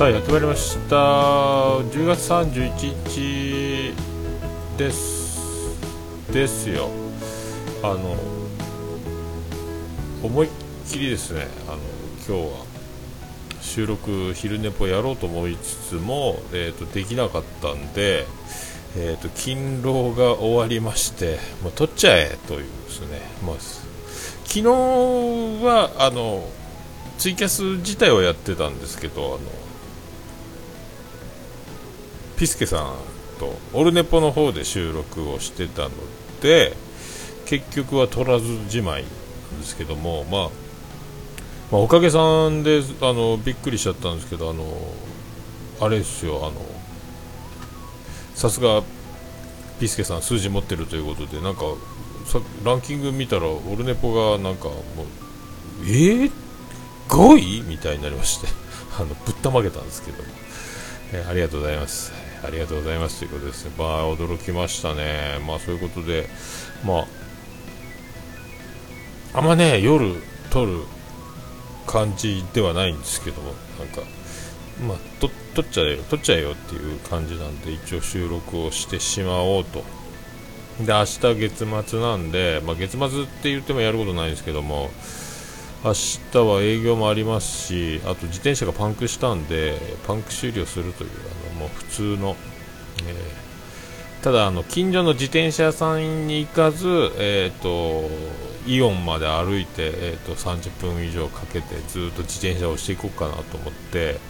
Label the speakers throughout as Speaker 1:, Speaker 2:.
Speaker 1: さあやってまいりました。10月31日です。ですよ。あの思いっきりですね。あの今日は収録昼寝ぽやろうと思いつつも、えーと、できなかったんで、えーと、勤労が終わりましてもう取っちゃえというですね、まあ、昨日はあのツイキャス自体はやってたんですけどあのピスケさんとオルネポの方で収録をしてたので結局は取らずじまいなんですけども、まあ、まあ、おかげさんであのびっくりしちゃったんですけどあのあれですよあのさすがピスケさん数字持ってるということでなんかランキング見たらオルネポがなんかもうえー、5位みたいになりましてあのぶったまげたんですけども、えー、ありがとうございます。ありがとうございます。ということです。ねまあ驚きましたね。まあそういうことでまああんまね夜撮る感じではないんですけどもなんかまあ撮っちゃえよ撮っちゃえよっていう感じなんで一応収録をしてしまおうと。で明日月末なんで、まあ、月末って言ってもやることないんですけども明日は営業もありますしあと自転車がパンクしたんでパンク修理をするというあのもう普通の、えー、ただあの近所の自転車屋さんに行かず、えーと、イオンまで歩いて、えーと、30分以上かけてずっと自転車をしていこうかなと思って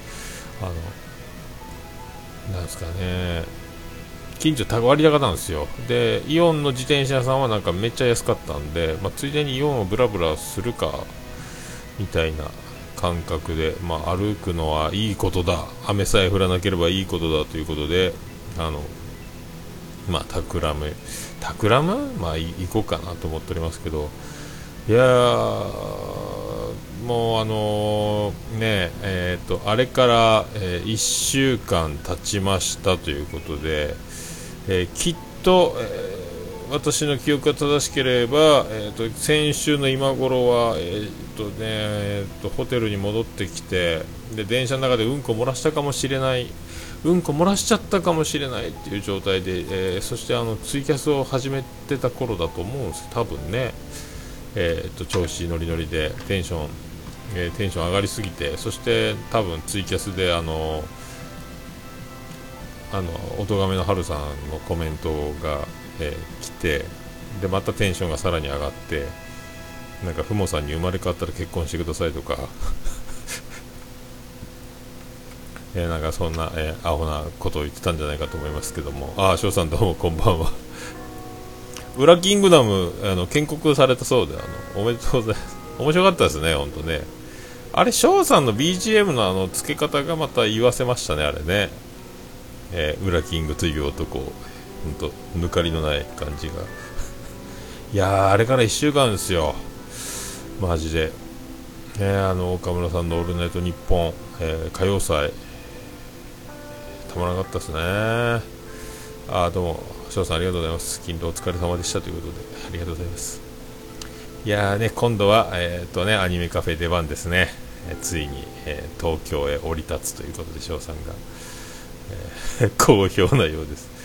Speaker 1: あのなんですかね近所割高なんですよ。でイオンの自転車屋さんはなんかめっちゃ安かったんで、まあ、ついでにイオンをブラブラするかみたいな感覚で、まあ、歩くのはいいことだ。雨さえ降らなければいいことだということであのまあタクラムタクラムまあ行こうかなと思っておりますけど。いやもうあのー、ねえー、とあれから、えー、1週間経ちましたということで、えー、きっと、え私の記憶が正しければ、えーと、先週の今頃は、えーとねえーと、ホテルに戻ってきてで電車の中でうんこ漏らしたかもしれないうんこ漏らしちゃったかもしれないっていう状態で、えー、そしてあのツイキャスを始めてた頃だと思うんです。多分ね、えーと、調子ノリノリでテンション、えー、テンション上がりすぎてそして多分ツイキャスであのあの音亀の春さんのコメントがえー、来てでまたテンションがさらに上がってなんかふもさんに生まれ変わったら結婚してくださいとか。えー、なんかそんな、えー、アホなことを言ってたんじゃないかと思いますけども。ああ翔さんどうもこんばんは。ウラキングダムあの建国されたそうであのおめでとうございます。面白かったですね本当ね。あれ翔さんの BGM のあの付け方がまた言わせましたねあれね。えー、ウラキングという男。本当抜かりのない感じが。いやーあれから1週間ですよ。マジで。ねあの岡村さんの「オールナイトニッポン」えー、歌謡祭。たまらなかったですね。あどうも翔さんありがとうございます。勤労お疲れ様でしたということでありがとうございます。いやーね今度はえっ、とねアニメカフェ出番ですね、えー、ついに、えー、東京へ降り立つということで翔さんが、えー、好評なようです。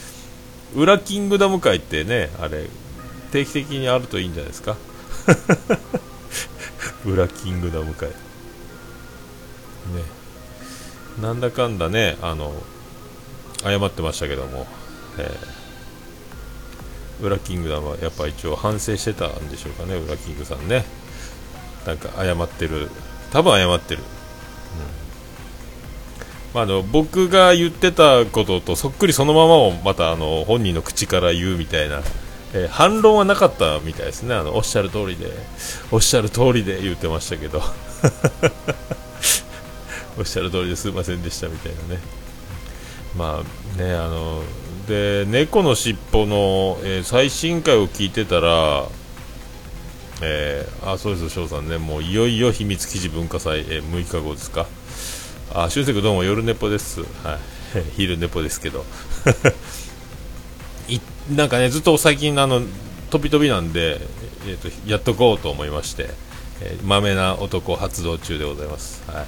Speaker 1: 裏キングダム界ってねあれ定期的にあるといいんじゃないですか？裏キングダム界ね。なんだかんだねあの謝ってましたけども、えー、裏キングダムはやっぱ一応反省してたんでしょうかね裏キングさんね。なんか謝ってる。多分謝ってる。うん。まあ、あの僕が言ってたこととそっくりそのままをまたあの本人の口から言うみたいな、えー、反論はなかったみたいですね。あのおっしゃる通りでおっしゃる通りで言ってましたけど。おっしゃる通りですいませんでしたみたいなね。まあねあので猫のしっぽの、えー、最新回を聞いてたらえー、あそうです翔さんね。もういよいよ秘密記事文化祭、えー、6日後ですか。あ、しゅうせくどうも夜ネポです。はい。昼ネポですけど。いなんかね、ずっと最近、あの、飛び飛びなんで、えーと、やっとこうと思いまして、えー、豆な男発動中でございます。はい。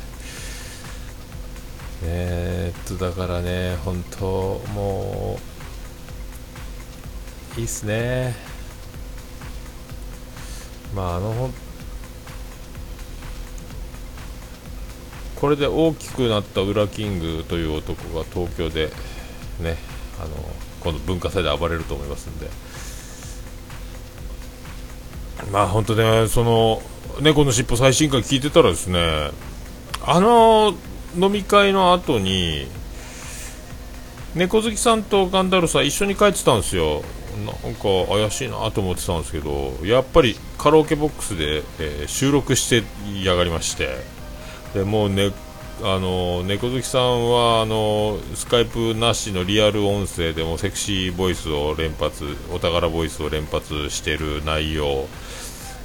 Speaker 1: えー、っとだからね本当もういいっすねまああの本これで大きくなったウラキングという男が東京でねあの今度文化祭で暴れると思いますんで。まあ本当ねその猫のしっぽ最新回聞いてたらですねあの飲み会の後に猫好きさんとガンダルさん一緒に帰ってたんですよ。なんか怪しいなと思ってたんですけどやっぱりカラオケボックスで、えー、収録してやがりまして。でもうねあの猫好きさんはあのスカイプなしのリアル音声でもセクシーボイスを連発お宝ボイスを連発している内容、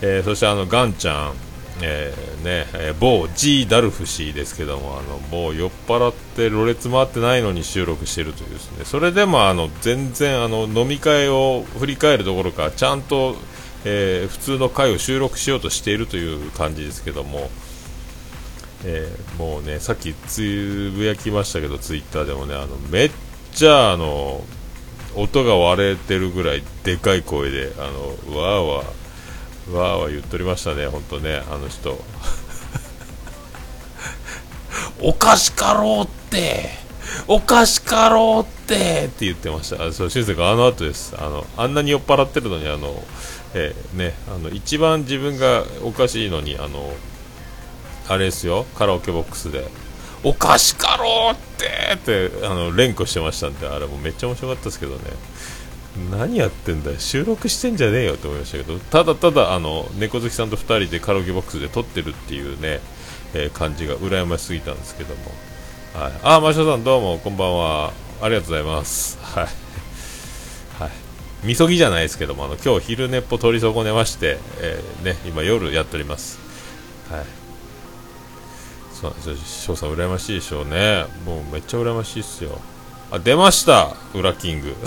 Speaker 1: えー、そしてあのガンちゃんえー、ねえー、某 G ダルフ氏ですけどもあのもう酔っ払ってろれつ回ってないのに収録しているというですね。それでもあの全然あの飲み会を振り返るどころかちゃんと、えー、普通の回を収録しようとしているという感じですけども、えもうねさっきつぶやきましたけどツイッターでもねあのめっちゃあの音が割れてるぐらいでかい声であのわーわーわーわー言っとりましたね、本当ね、あの人。おかしかろうって、おかしかろうってって言ってました。あそう、しんせ君、あの後です。あの、あんなに酔っ払ってるのに、あの、えー、ね、あの、一番自分がおかしいのに、あの、あれですよ、カラオケボックスで、おかしかろうってって、あの、連呼してましたんで、あれもめっちゃ面白かったですけどね。何やってんだよ収録してんじゃねえよって思いましたけどただただあの猫好きさんと2人でカラオケボックスで撮ってるっていうね、えー、感じが羨ましすぎたんですけども、はい、あマシさんどうもこんばんは。ありがとうございます。はい。はい。みそぎじゃないですけどもあの今日昼寝っぽ取り損ねまして、えー、ね今夜やっております。はい。そう翔さん羨ましいでしょうね。もうめっちゃ羨ましいっすよ。あ出ました！裏キング。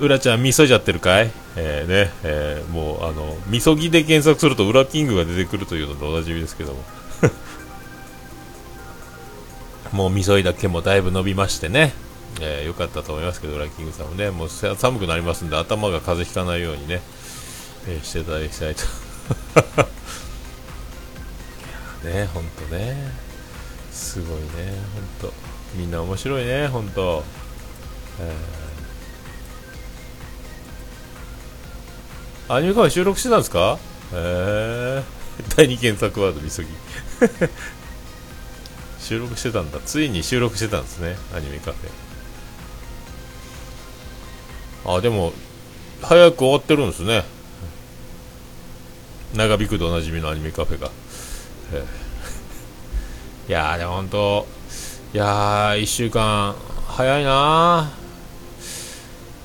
Speaker 1: うらちゃん、みそいじゃってるかい？えー、ね、えー、もう、あの、みそぎで検索すると、裏キングが出てくるというのとおなじみですけども。もう、みそいだけもだいぶ伸びましてね、えー、よかったと思いますけど、裏キングさんもね、もう寒くなりますんで、頭が風邪ひかないようにね、えー、していただきたいと。ね、ほんとね、すごいね、ほんと。みんな面白いね、ほんと。えー。アニメカフェ収録してたんですか？へえ第2検索ワードみそぎ。収録してたんだ。ついに収録してたんですねアニメカフェ。あでも早く終わってるんですね。長引くとおなじみのアニメカフェが。いやーでも本当いやー1週間早いな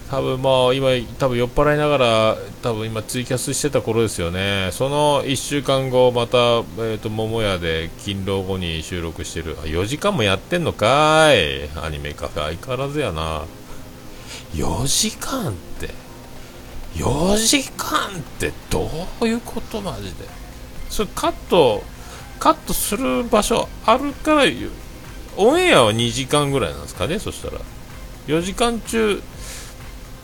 Speaker 1: 多分もう今、多分酔っ払いながら、多分今ツイキャスしてた頃ですよね。その1週間後、また、え、ー、と、桃屋で勤労後に収録してるあ。4時間もやってんのかい。アニメカフェ相変わらずやな。4時間って。4時間ってどういうことマジで。それカット、カットする場所あるから、オンエアは2時間ぐらいなんですかね、そしたら。4時間中、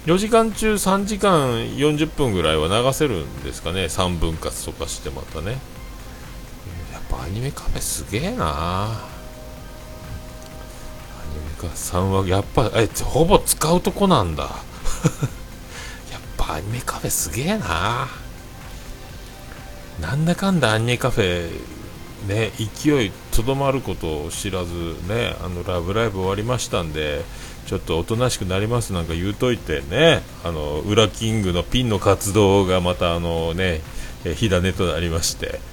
Speaker 1: 4時間中3時間40分ぐらいは流せるんですかね3分割とかしてまたね。やっぱアニメカフェすげえな。アニメカフェさんはやっぱえほぼ使うとこなんだ。やっぱアニメカフェすげえな。なんだかんだアニメカフェね勢いとどまることを知らずねあのラブライブ終わりましたんでちょっとおとなしくなりますなんか言うといてね、あの、裏キングのピンの活動がまたあのね、火種となりまして。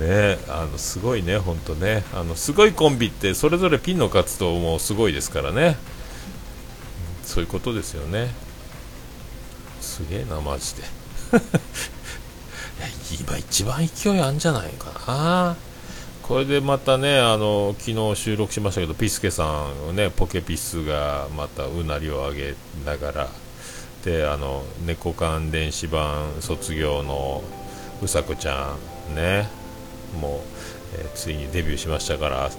Speaker 1: ね、あのすごいね、本当ね。あのすごいコンビってそれぞれピンの活動もすごいですからね、そういうことですよね、すげえな、マジで。今、一番勢いあるんじゃないかな。これでまたね、あの昨日収録しましたけど、ピスケさん、ね、ポケピスがまたうなりを上げながら、であの猫缶電子版卒業のうさこちゃん、ね、もう、えー、ついにデビューしましたから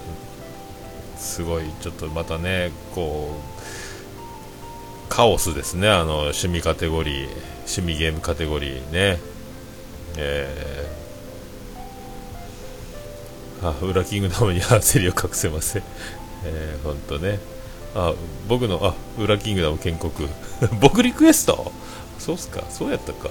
Speaker 1: すごいちょっとまたねこうカオスですねあの趣味カテゴリー趣味ゲームカテゴリーねえー、あ裏キングダムに焦りを隠せません。えー、ほんとね。あ僕のあ裏キングダム建国。僕リクエスト？そうっすか。そうやったか。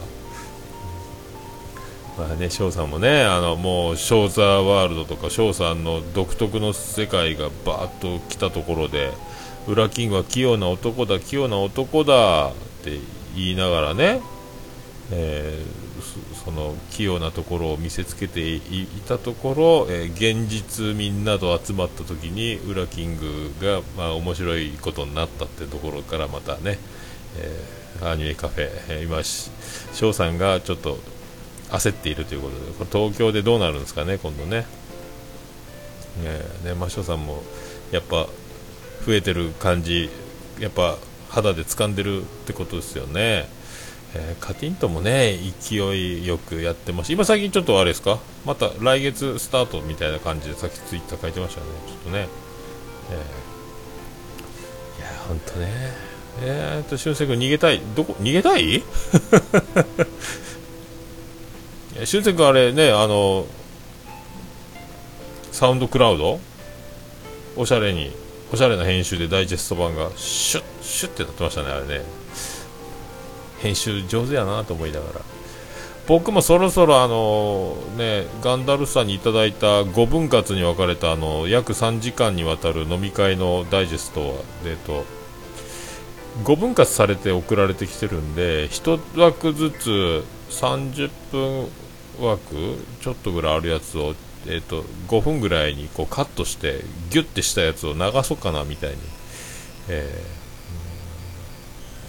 Speaker 1: まあね翔さんもねあのもう翔ザーワールドとか翔さんの独特の世界がバーッと来たところで裏キングは器用な男だ器用な男だって言いながらね、えー、その器用なところを見せつけていたところ、えー、現実みんなと集まった時に裏キングがまあ面白いことになったってところからまたね、えー、アニメカフェ、えー、今翔さんがちょっと焦っているということでこれ東京でどうなるんですかね今度ね。ねねマショさんもやっぱ増えてる感じやっぱ肌で掴んでるってことですよね、えー、カティントもね勢いよくやってます。今最近ちょっとあれですか？また来月スタートみたいな感じでさっきツイッター書いてましたね。ちょっとね、えー、いやほんとね。えー、っと俊介君逃げたい。どこ？逃げたい？俊く君あれねあのサウンドクラウド？おしゃれにおしゃれな編集でダイジェスト版がシュッシュッってなってましたねあれね。編集上手やなと思いながら。僕もそろそろあのねガンダルさんにいただいた5分割に分かれたあの約3時間にわたる飲み会のダイジェストはえっと5分割されて送られてきてるんで1枠ずつ30分枠ちょっとぐらいあるやつを、えーと、5分ぐらいにこうカットしてギュッてしたやつを流そうかなみたいに、えー、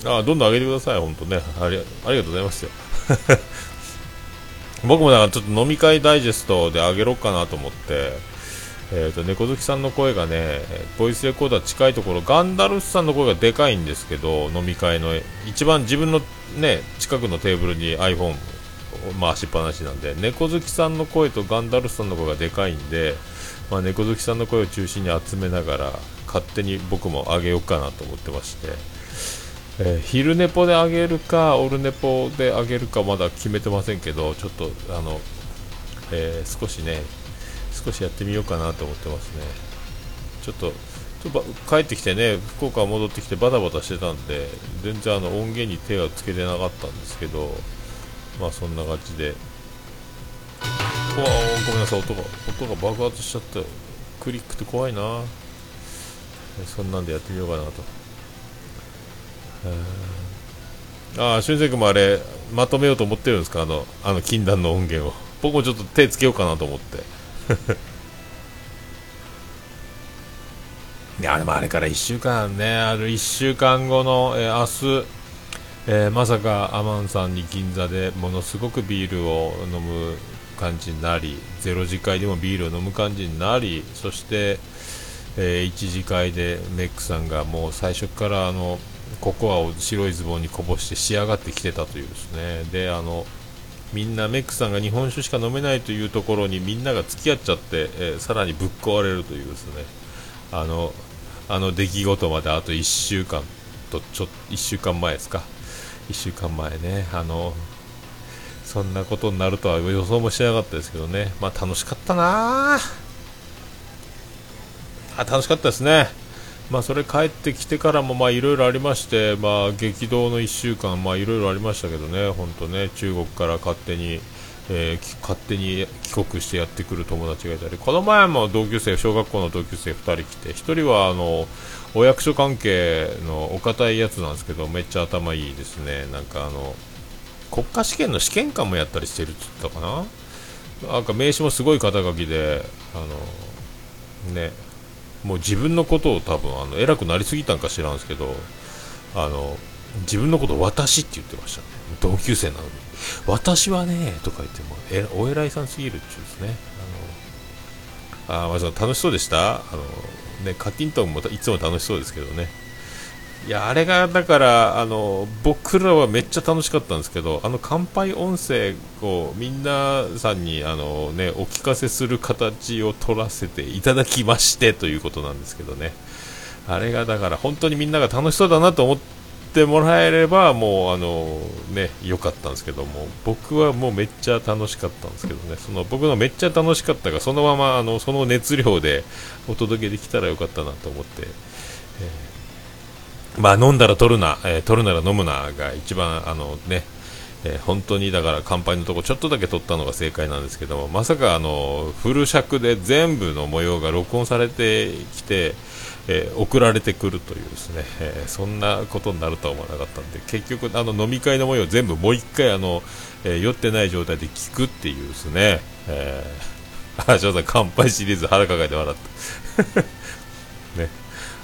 Speaker 1: あどんどん上げてください、本当ね。ありありがとうございますよ。僕もだからちょっと飲み会ダイジェストで上げろっかなと思って、えーと、猫好きさんの声がねボイスレコーダー近いところガンダルフさんの声がでかいんですけど飲み会の一番自分のね近くのテーブルに iPhone を回しっぱなしなんで猫好きさんの声とガンダルフさんの声がでかいんで、まあ、猫好きさんの声を中心に集めながら勝手に僕も上げようかなと思ってまして、えー、昼寝ぽで上げるかオルネポで上げるかまだ決めてませんけどちょっとあの、えー、少しね少しやってみようかなと思ってますね。ちょっとちょっと帰ってきてね福岡戻ってきてバタバタしてたんで全然あの音源に手がつけてなかったんですけどまあそんな感じで。うわごめんなさい音が音が爆発しちゃってクリックって怖いな。そんなんでやってみようかなと。ああ俊く君もあれまとめようと思ってるんですか？あのあの禁断の音源を。僕もちょっと手つけようかなと思って。いやでもあれから1週間ねある1週間後の、えー、明日えー、まさかアマンさんに銀座でものすごくビールを飲む感じになりゼロ次会でもビールを飲む感じになりそして、えー、1次会でメックさんがもう最初からあのココアを白いズボンにこぼして仕上がってきてたというですね。であのみんなメックさんが日本酒しか飲めないというところにみんなが付き合っちゃって、えー、さらにぶっ壊れるというですね。あのあの出来事まであと1週間とちょ1週間前ですか。1週間前ね、あの、そんなことになるとは予想もしなかったですけどね、まあ楽しかったな。あ楽しかったですね。まあそれ帰ってきてからもいろいろありまして、まあ激動の1週間、いろいろありましたけどね、本当ね、中国から勝手に、えー、勝手に帰国してやってくる友達がいたり、この前も同級生、小学校の同級生2人来て、1人はあの、お役所関係のお堅いやつなんですけどめっちゃ頭いいですね。なんかあの国家試験の試験官もやったりしてるって言ったかな？なんか名刺もすごい肩書きであのねもう自分のことを多分あの偉くなりすぎたんか知らんすけどあの自分のことを私って言ってましたね。同級生なのに。私はねとか言ってもえお偉いさんすぎるっていうですね。あのあまあ楽しそうでした？あのね、カティントンもいつも楽しそうですけどね、いやあれがだからあの僕らはめっちゃ楽しかったんですけどあの乾杯音声をみんなさんにあの、ね、お聞かせする形を取らせていただきましてということなんですけどねあれがだから本当にみんなが楽しそうだなと思ってもらえればもうあのね良かったんですけども僕はもうめっちゃ楽しかったんですけどねその僕のめっちゃ楽しかったがそのままあのその熱量でお届けできたらよかったなと思って。まあ、飲んだら取るな、えー、取るなら飲むなが一番あのね、えー、本当にだから乾杯のとこちょっとだけ取ったのが正解なんですけどもまさかあのフル尺で全部の模様が録音されてきて、えー、送られてくるというですね、えそんなことになるとは思わなかったんで結局あの飲み会の模様全部もう一回あの、え酔ってない状態で聞くっていうですね、えー、あ、翔さん乾杯シリーズ腹抱えて笑った。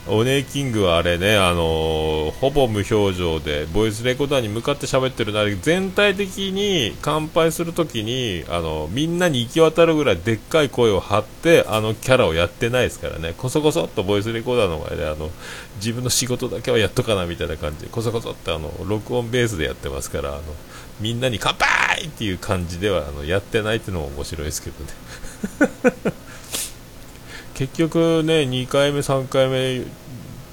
Speaker 1: オネーキングはあれね、あのー、ほぼ無表情で、ボイスレコーダーに向かって喋ってるなら、全体的に乾杯するときに、あの、みんなに行き渡るぐらいでっかい声を張って、あのキャラをやってないですからね、こそこそっとボイスレコーダーの前で、あの、自分の仕事だけはやっとかなみたいな感じで、こそこそってあの、録音ベースでやってますから、あの、みんなに乾杯っていう感じでは、あの、やってないっていうのも面白いですけどね。結局ね、2回目、3回目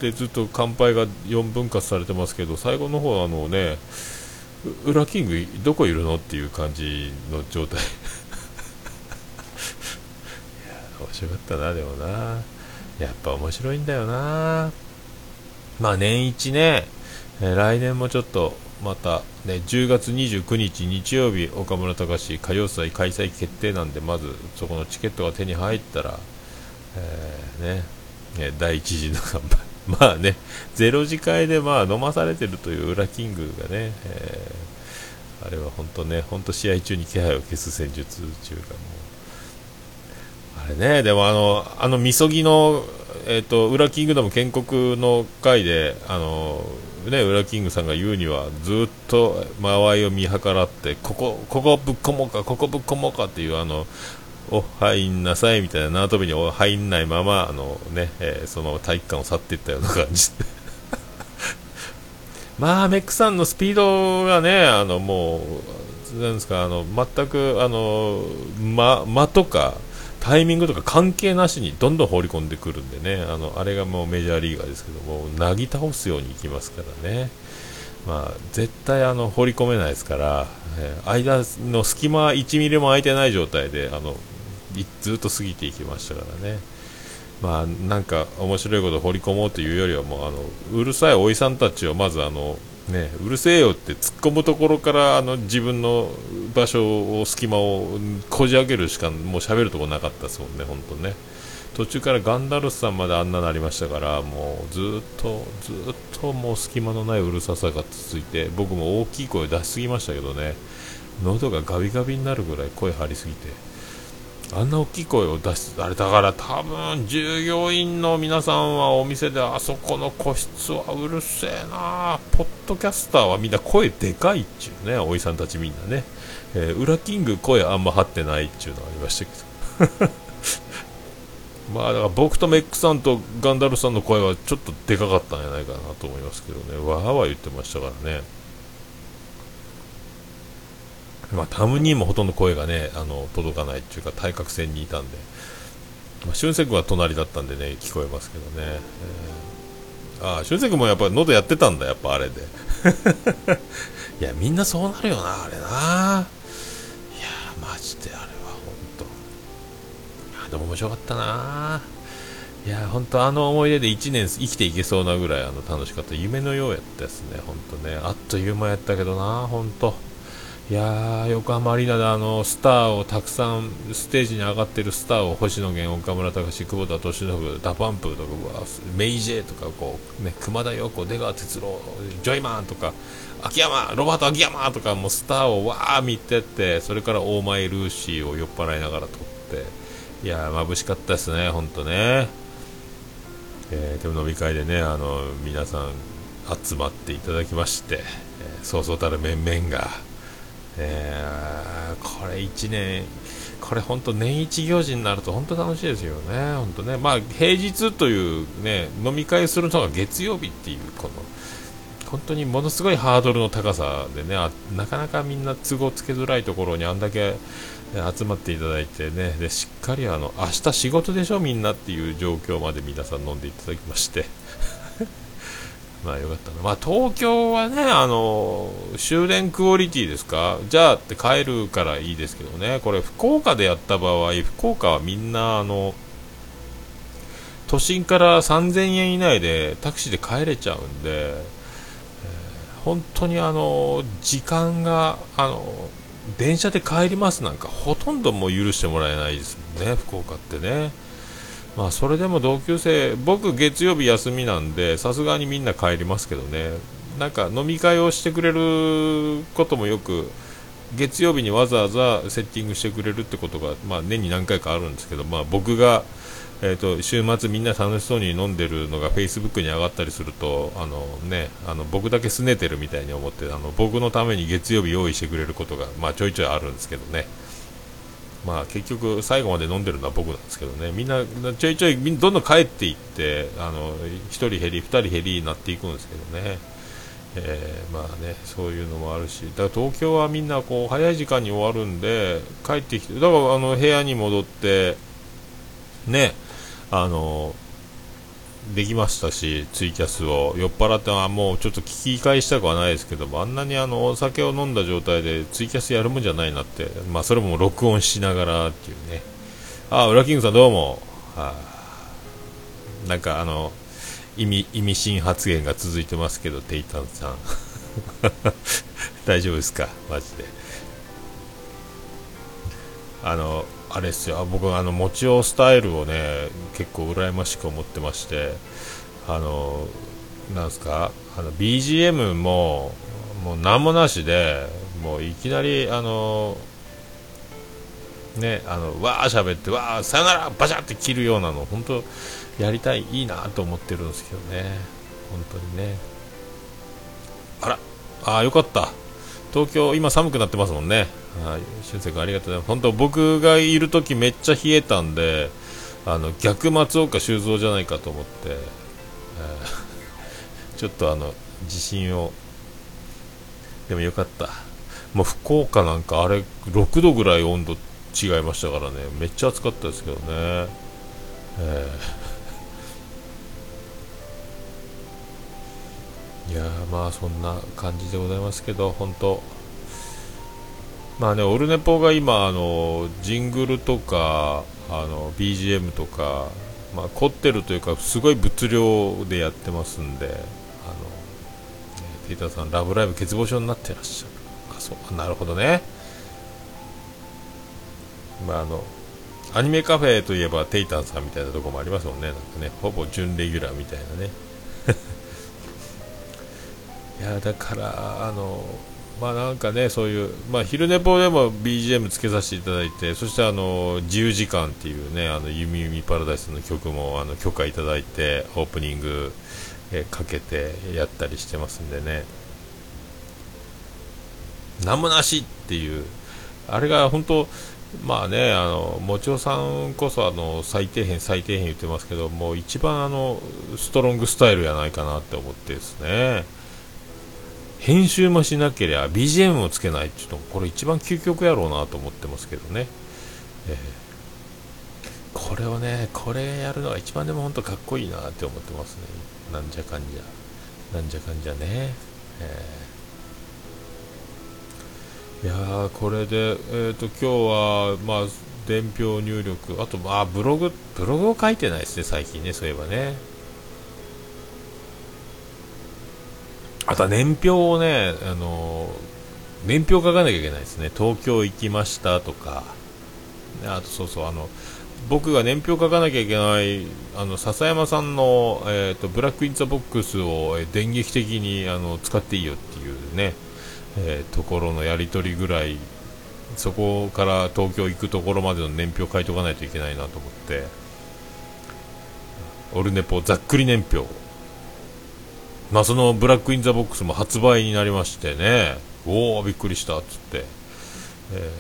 Speaker 1: でずっと乾杯が4分割されてますけど、最後の方あのね、裏キングどこいるのっていう感じの状態 いや面白かったな、でもな。やっぱ面白いんだよな。まあ年一ね、え、来年もちょっとまたね、10月29日日曜日、岡村隆史歌謡祭開催決定なんで、まずそこのチケットが手に入ったら、えー、ね、え第1次の乾杯 まあね、ゼロ次会でまあ飲まされてるという裏キングがね、えー、あれは本当ね、本当試合中に気配を消す戦術中がもう、あれね、でもあの、あのみそぎの、えっ、ー、と、裏キングダム建国の回で、あの、ね、裏キングさんが言うには、ずっと間合いを見計らって、ここ、ここぶっ込もうか、ここぶっ込もうかっていう、あの、お入んなさいみたいな縄跳びに入んないままあの、ねえー、その体育館を去っていったような感じ まあメックさんのスピードがねあのもうなんですかあの全くあの間間とかタイミングとか関係なしにどんどん放り込んでくるんでねあのあれがもうメジャーリーガーですけどもなぎ倒すようにいきますからね。まあ、絶対あの放り込めないですから、間の隙間1ミリも空いてない状態であのずっと過ぎていきましたからね。まあ、なんか面白いことを掘り込もうというよりはもうあのうるさいおじさんたちをまずあの、ね、うるせえよって突っ込むところからあの自分の場所を隙間をこじ開けるしかもう喋るとこなかったですもんね、本当ね。途中からガンダルスさんまであんななりましたからもうずっとずっともう隙間のないうるささが続いて僕も大きい声出しすぎましたけどね喉がガビガビになるぐらい声張りすぎて。あんな大きい声を出しあれだから多分従業員の皆さんはお店であそこの個室はうるせえな。ポッドキャスターはみんな声でかいっちゅうねおじさんたちみんなね、えー、裏キング声あんま張ってないっちゅうのありましたけど。まあだから僕とメックさんとガンダルさんの声はちょっとでかかったんじゃないかなと思いますけどね。わーわー言ってましたからね。まあ、タムニーもほとんど声がねあの届かないっていうか対角線にいたんで、まあ、俊君は隣だったんでね聞こえますけどね、えー、ああ俊君もやっぱり喉やってたんだやっぱあれで。いやみんなそうなるよなあれな。いやマジであれは本当いやでも面白かったな。いや本当あの思い出で1年生きていけそうなぐらいあの楽しかった。夢のようやったですね本当ね。あっという間やったけどな本当いや横浜アリーナであのスターをたくさんステージに上がってるスターを星野源、岡村隆史、久保田利伸、 DA PUMP とかメイジェイとかこう、ね、熊田曜子、出川哲朗、ジョイマンとか秋山、ロバート秋山とかもスターをわー見てってそれからオーマイ・ルーシーを酔っ払いながら撮っていやー眩しかったですね、本当ね。えー、でも飲み会でねあの皆さん集まっていただきまして、えー、そうそうたる面々が。えー、これ1年これ本当年一行事になると本当楽しいですよね、本当ね、まあ平日というね飲み会するのが月曜日っていうこの本当にものすごいハードルの高さでねなかなかみんな都合つけづらいところにあんだけ集まっていただいてねでしっかりあの明日仕事でしょみんなっていう状況まで皆さん飲んでいただきまして。まあよかったな。まあ東京はね、あの、終電クオリティですか？じゃあって帰るからいいですけどね、これ福岡でやった場合、福岡はみんなあの、都心から3000円以内でタクシーで帰れちゃうんで、えー、本当にあの、時間が、あの、電車で帰りますなんかほとんどもう許してもらえないですもんね、福岡ってね。まあそれでも同級生僕月曜日休みなんでさすがにみんな帰りますけどねなんか飲み会をしてくれることもよく月曜日にわざわざセッティングしてくれるってことが、まあ、年に何回かあるんですけど、まあ、僕が、えーと、週末みんな楽しそうに飲んでるのがフェイスブックに上がったりするとあの、ね、あの僕だけ拗ねてるみたいに思ってあの僕のために月曜日用意してくれることが、まあ、ちょいちょいあるんですけどね。まあ結局最後まで飲んでるのは僕なんですけどね。みんなちょいちょいどんどん帰っていってあの1人減り2人減りになっていくんですけどね、えー、まあねそういうのもあるし。だから東京はみんなこう早い時間に終わるんで帰ってきてだからあの部屋に戻ってねあのできましたし、ツイキャスを。酔っ払ってはもうちょっと聞き返したくはないですけども、あんなにあのお酒を飲んだ状態でツイキャスやるもんじゃないなって、まあ、それも録音しながらっていうね、あ、ウラキングさんどうも、はあなんかあの意味意味深発言が続いてますけど、テイタンさん、大丈夫ですか、マジで。あのあれですよ。僕あのもちおスタイルをね結構羨ましく思ってましてあのなんすか？あの BGM ももう何もなしでもういきなりあのねあのわー喋ってわーさよならバシャって切るようなの本当やりたいいいなと思ってるんですけどね。本当にね。あら。あよかった。東京今寒くなってますもんね。はい、俊く君ありがとうございます。本当僕がいる時めっちゃ冷えたんで、あの逆松岡修造じゃないかと思って、えー、ちょっとあの自信を。でもよかった。もう福岡なんかあれ6度ぐらい温度違いましたからね、めっちゃ暑かったですけどね。えー、いやまあそんな感じでございますけど、本当まあね、オルネポが今、あのジングルとかあの BGM とか、まあ、凝ってるというかすごい物量でやってますんで、あのテイタさん、ラブライブ欠乏症になってらっしゃる。あそうなるほどね。まああのアニメカフェといえばテイタンさんみたいなとこもありますもんね、なんかねほぼ準レギュラーみたいなね。いやだからあのまあなんかね、そういう、まあ昼寝ぽでも BGM つけさせていただいて、そしてあの、自由時間っていうね、あの、ゆみゆみパラダイスの曲もあの許可いただいて、オープニング、えかけてやったりしてますんでね、なんもなしっていう、あれが本当、まあね、あの、もちおさんこそあの、最低限最低限言ってますけど、もう一番あの、ストロングスタイルやないかなって思ってですね、編集もしなければ BGM もつけないっていうのこれ一番究極やろうなと思ってますけどね、えー、これをねこれやるのが一番でも本当かっこいいなって思ってますね。なんじゃかんじゃ。なんじゃかんじゃね、えー、いやーこれで、えーと、今日はまあ伝票入力あとまあブログブログを書いてないですね最近ねそういえばね。あとは年表をね、あの年表書かなきゃいけないですね。東京行きましたとか、あとそうそう、あの、僕が年表書かなきゃいけない、あの、笹山さんの、えっ、ー、と、ブラックインザボックスを、え電撃的に、あの、使っていいよっていうね、えー、ところのやり取りぐらい、そこから東京行くところまでの年表書いとかないといけないなと思って、オルネポざっくり年表まあ、そのブラック・イン・ザ・ボックスも発売になりましてね、おお、びっくりしたっつって、え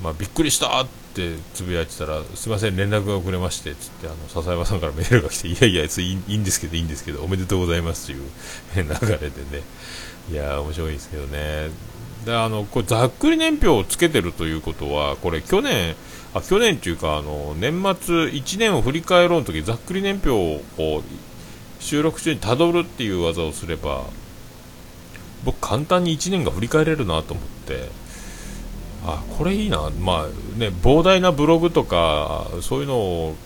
Speaker 1: ー、まあ、びっくりしたってつぶやいてたらすいません連絡が遅れましてつってあの笹山さんからメールが来ていやいやいいんですけどいいんですけどおめでとうございますという流れでね。いや面白いですけどね。であのこれざっくり年表をつけてるということはこれ去年あ去年というかあの年末1年を振り返ろうの時ざっくり年表を収録中にたどるっていう技をすれば僕簡単に1年が振り返れるなと思ってあこれいいな。まあね膨大なブログとかそういうのを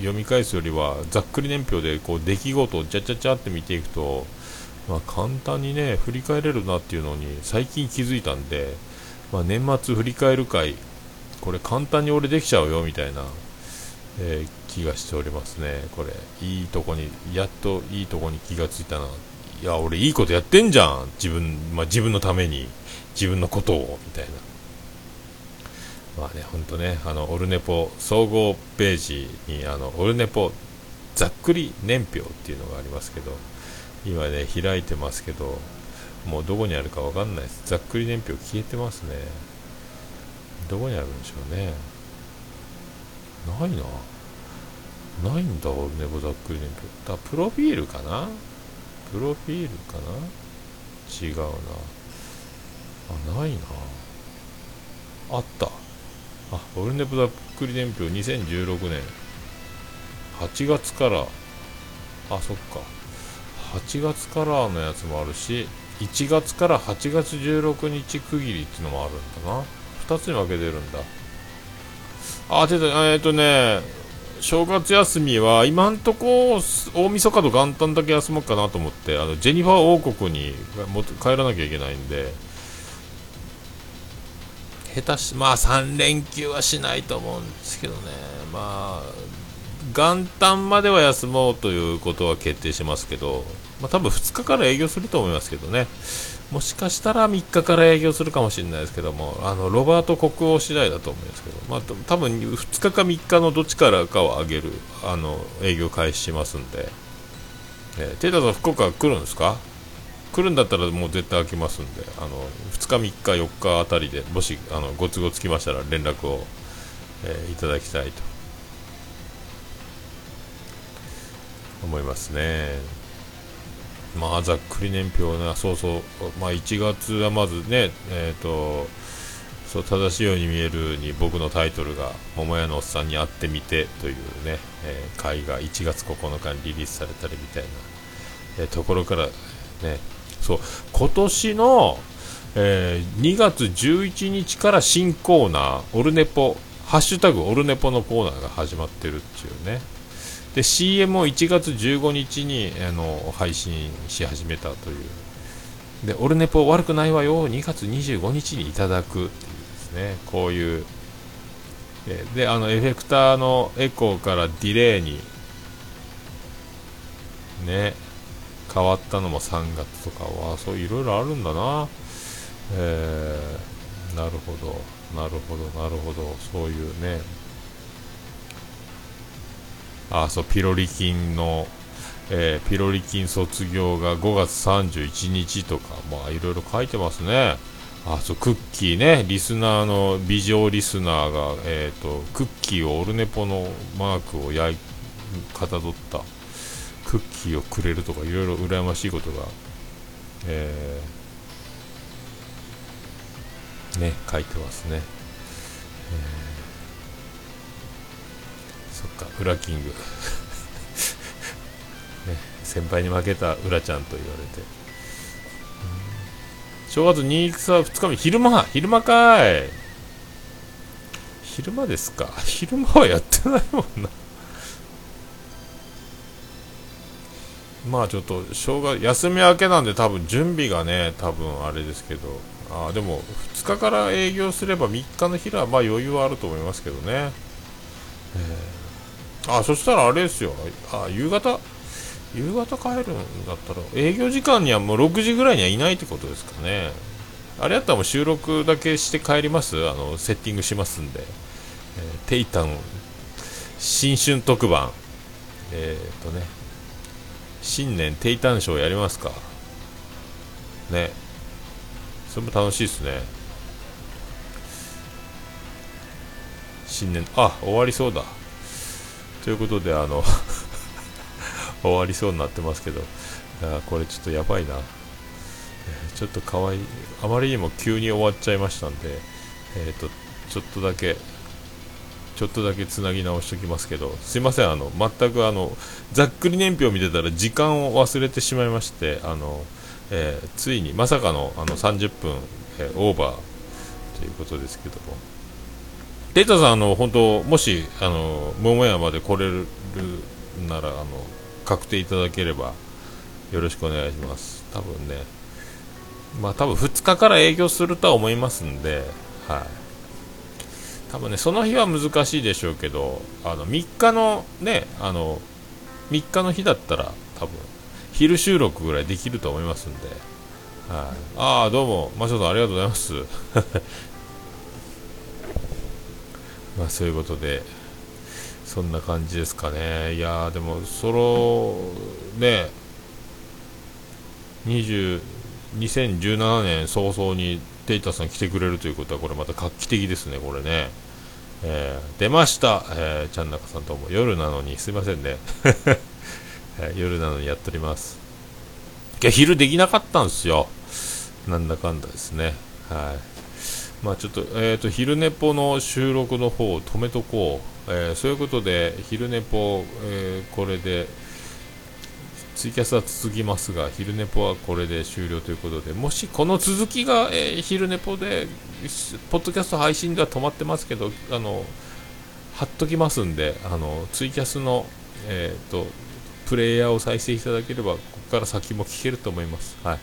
Speaker 1: 読み返すよりはざっくり年表でこう出来事をちゃちゃちゃって見ていくと、まあ、簡単にね振り返れるなっていうのに最近気づいたんで、まあ、年末振り返る会これ簡単に俺できちゃうよみたいな、えー、気がしておりますね。これいいとこにやっといいとこに気がついたな。いや俺いいことやってんじゃん。自分,、まあ、自分のために。自分のことを。みたいな。まあね本当ねあのオルネポ総合ページにあのオルネポざっくり年表っていうのがありますけど今ね開いてますけどもうどこにあるかわかんないです。ざっくり年表消えてますね。どこにあるんでしょうね。ないな。ないんだオルネポざっくり年表だプロフィールかな？プロフィールかな？違うな。あないな。あった。あオルネポざっくり年表2016年。8月から。あそっか。8月からのやつもあるし1月から8月16日区切りっていうのもあるんだな。2つに分けてるんだ。あ出た。えっ、とね正月休みは今んとこ大晦日と元旦だけ休もうかなと思ってあのジェニファー王国に帰らなきゃいけないんで。下手しまあ3連休はしないと思うんですけどね。まあ元旦までは休もうということは決定しますけど、まあ、多分2日から営業すると思いますけどね。もしかしたら3日から営業するかもしれないですけどもあのロバート国王次第だと思うんですけど、まあ、多分2日か3日のどっちからかを上げるあの営業開始しますんで、えー、テータさん福岡来るんですか？来るんだったらもう絶対開きますんであの2日3日4日あたりでもしあのご都合つきましたら連絡を、えー、いただきたいと。思いますね。まあ、ざっくり年表な、そうそう、まあ、1月はまずね、えっ、ー、と、そう正しいように見えるに僕のタイトルが「桃屋のおっさんに会ってみて」というね、えー、回が1月9日にリリースされたりみたいな、えー、ところからねそう今年の、えー、2月11日から新コーナーオルネポハッシュタグオルネポのコーナーが始まってるっていうね。で CM を1月15日にあの配信し始めたという。でオルネポ悪くないわよ2月25日にいただくっていうですね。こういうであのエフェクターのエコーからディレイにね変わったのも3月とかはそういろいろあるんだな。えー、なるほどなるほどなるほど。そういうねあそうピロリ菌の、えー、ピロリ菌卒業が5月31日とか、まあいろいろ書いてますね。あそうクッキーね、リスナーの美女リスナーが、えーと、クッキーをオルネポのマークを焼いかたどったクッキーをくれるとかいろいろ羨ましいことが、えー、ね、書いてますね。えーそっか裏キング。ね、先輩に負けた裏ちゃんと言われて。正月2日2日目昼間。昼間かい。昼間ですか。昼間はやってないもんな。まあちょっと正月休み明けなんで多分準備がね多分あれですけど。あでも2日から営業すれば3日の日はまあ余裕はあると思いますけどね、えー。あそしたらあれですよ。あ夕方？夕方帰るんだったら営業時間にはもう6時ぐらいにはいないってことですかね。あれやったらもう収録だけして帰ります？あのセッティングしますんで、えー、テイタン新春特番。えっ、とね新年テイタンショーやりますか。ね。それも楽しいですね。新年あ終わりそうだ。ということであの 終わりそうになってますけどあこれちょっとやばいな、ちょっとかわいい。あまりにも急に終わっちゃいましたんでえっ、ー、とちょっとだけちょっとだけつなぎ直しておきますけどすいませんあの全くあのざっくり年表を見てたら時間を忘れてしまいましてあの、えー、ついにまさかのあの30分、えー、オーバーということですけども。データさんあの本当もしあの桃屋まで来れるならあの確定いただければよろしくお願いします。多分ね。まあ多分2日から営業するとは思いますんではい。多分ねその日は難しいでしょうけどあの3日のねあの3日の日だったら多分昼収録ぐらいできると思いますんで、はい、ああどうもマショさんありがとうございます。まあそういうことでそんな感じですかね。いやでもそのね20 2017年早々にテイタさん来てくれるということはこれまた画期的ですねこれね、えー、出ました、えー、ちゃんなかさんとも。夜なのにすいませんね、夜なのにやっております。いや昼できなかったんですよ。なんだかんだですね。はい。まあちょっと,、えーと、昼寝ぽの収録の方を止めとこう、えー、そういうことで昼寝ぽ、えー、これでツイキャスは続きますが、昼寝ぽはこれで終了ということで、もしこの続きが、えー、昼寝ぽで、ポッドキャスト配信では止まってますけど、あの、貼っときますんで、あの、ツイキャスの、えっ、と、プレイヤーを再生いただければ、ここから先も聞けると思います。はい。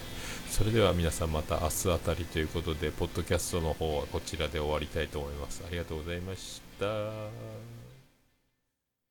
Speaker 1: それでは皆さんまた明日あたりということで、ポッドキャストの方はこちらで終わりたいと思います。ありがとうございました。